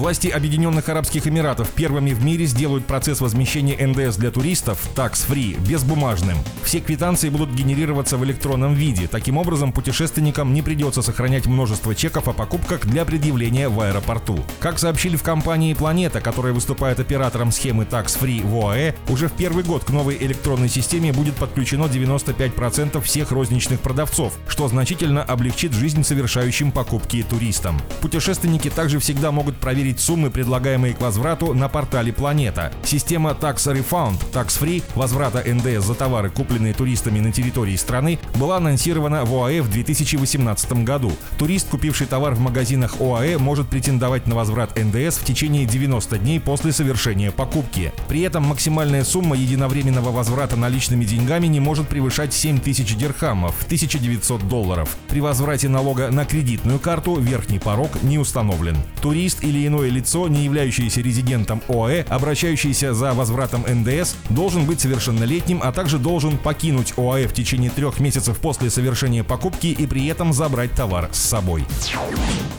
Власти Объединенных Арабских Эмиратов первыми в мире сделают процесс возмещения НДС для туристов tax-free безбумажным. Все квитанции будут генерироваться в электронном виде. Таким образом, путешественникам не придется сохранять множество чеков о покупках для предъявления в аэропорту. Как сообщили в компании «Планета», которая выступает оператором схемы tax-free в ОАЭ, уже в первый год к новой электронной системе будет подключено 95% всех розничных продавцов, что значительно облегчит жизнь совершающим покупки туристам. Путешественники также всегда могут проверить проверить суммы, предлагаемые к возврату на портале Планета. Система Tax Refund, Tax Free, возврата НДС за товары, купленные туристами на территории страны, была анонсирована в ОАЭ в 2018 году. Турист, купивший товар в магазинах ОАЭ, может претендовать на возврат НДС в течение 90 дней после совершения покупки. При этом максимальная сумма единовременного возврата наличными деньгами не может превышать 7 тысяч дирхамов, 1900 долларов. При возврате налога на кредитную карту верхний порог не установлен. Турист или иной иное лицо, не являющееся резидентом ОАЭ, обращающийся за возвратом НДС, должен быть совершеннолетним, а также должен покинуть ОАЭ в течение трех месяцев после совершения покупки и при этом забрать товар с собой.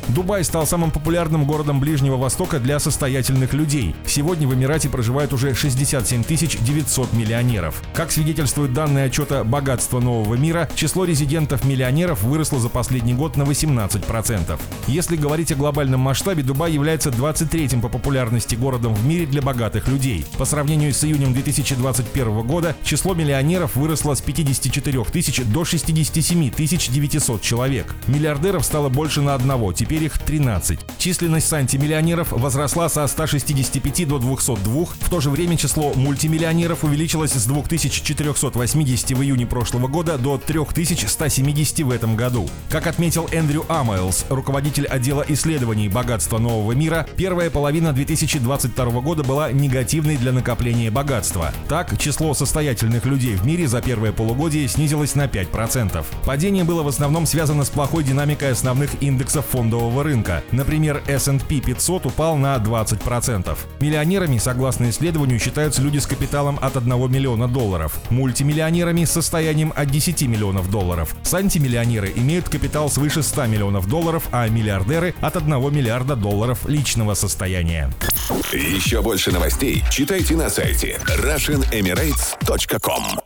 Дубай стал самым популярным городом Ближнего Востока для состоятельных людей. Сегодня в Эмирате проживает уже 67 900 миллионеров. Как свидетельствуют данные отчета «Богатство нового мира», число резидентов-миллионеров выросло за последний год на 18%. Если говорить о глобальном масштабе, Дубай является 23-м по популярности городом в мире для богатых людей. По сравнению с июнем 2021 года число миллионеров выросло с 54 тысяч до 67 900 человек. Миллиардеров стало больше на одного, теперь их 13. Численность антимиллионеров возросла со 165 до 202, в то же время число мультимиллионеров увеличилось с 2480 в июне прошлого года до 3170 в этом году. Как отметил Эндрю Амайлс, руководитель отдела исследований богатства нового мира, первая половина 2022 года была негативной для накопления богатства. Так, число состоятельных людей в мире за первое полугодие снизилось на 5%. Падение было в основном связано с плохой динамикой основных индексов фондового рынка. Например, S&P 500 упал на 20%. Миллионерами, согласно исследованию, считаются люди с капиталом от 1 миллиона долларов, мультимиллионерами с состоянием от 10 миллионов долларов. Сантимиллионеры имеют капитал свыше 100 миллионов долларов, а миллиардеры от 1 миллиарда долларов лично личного состояния. Еще больше новостей читайте на сайте RussianEmirates.com